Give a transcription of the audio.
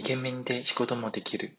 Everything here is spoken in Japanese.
イケメンで仕事もできる。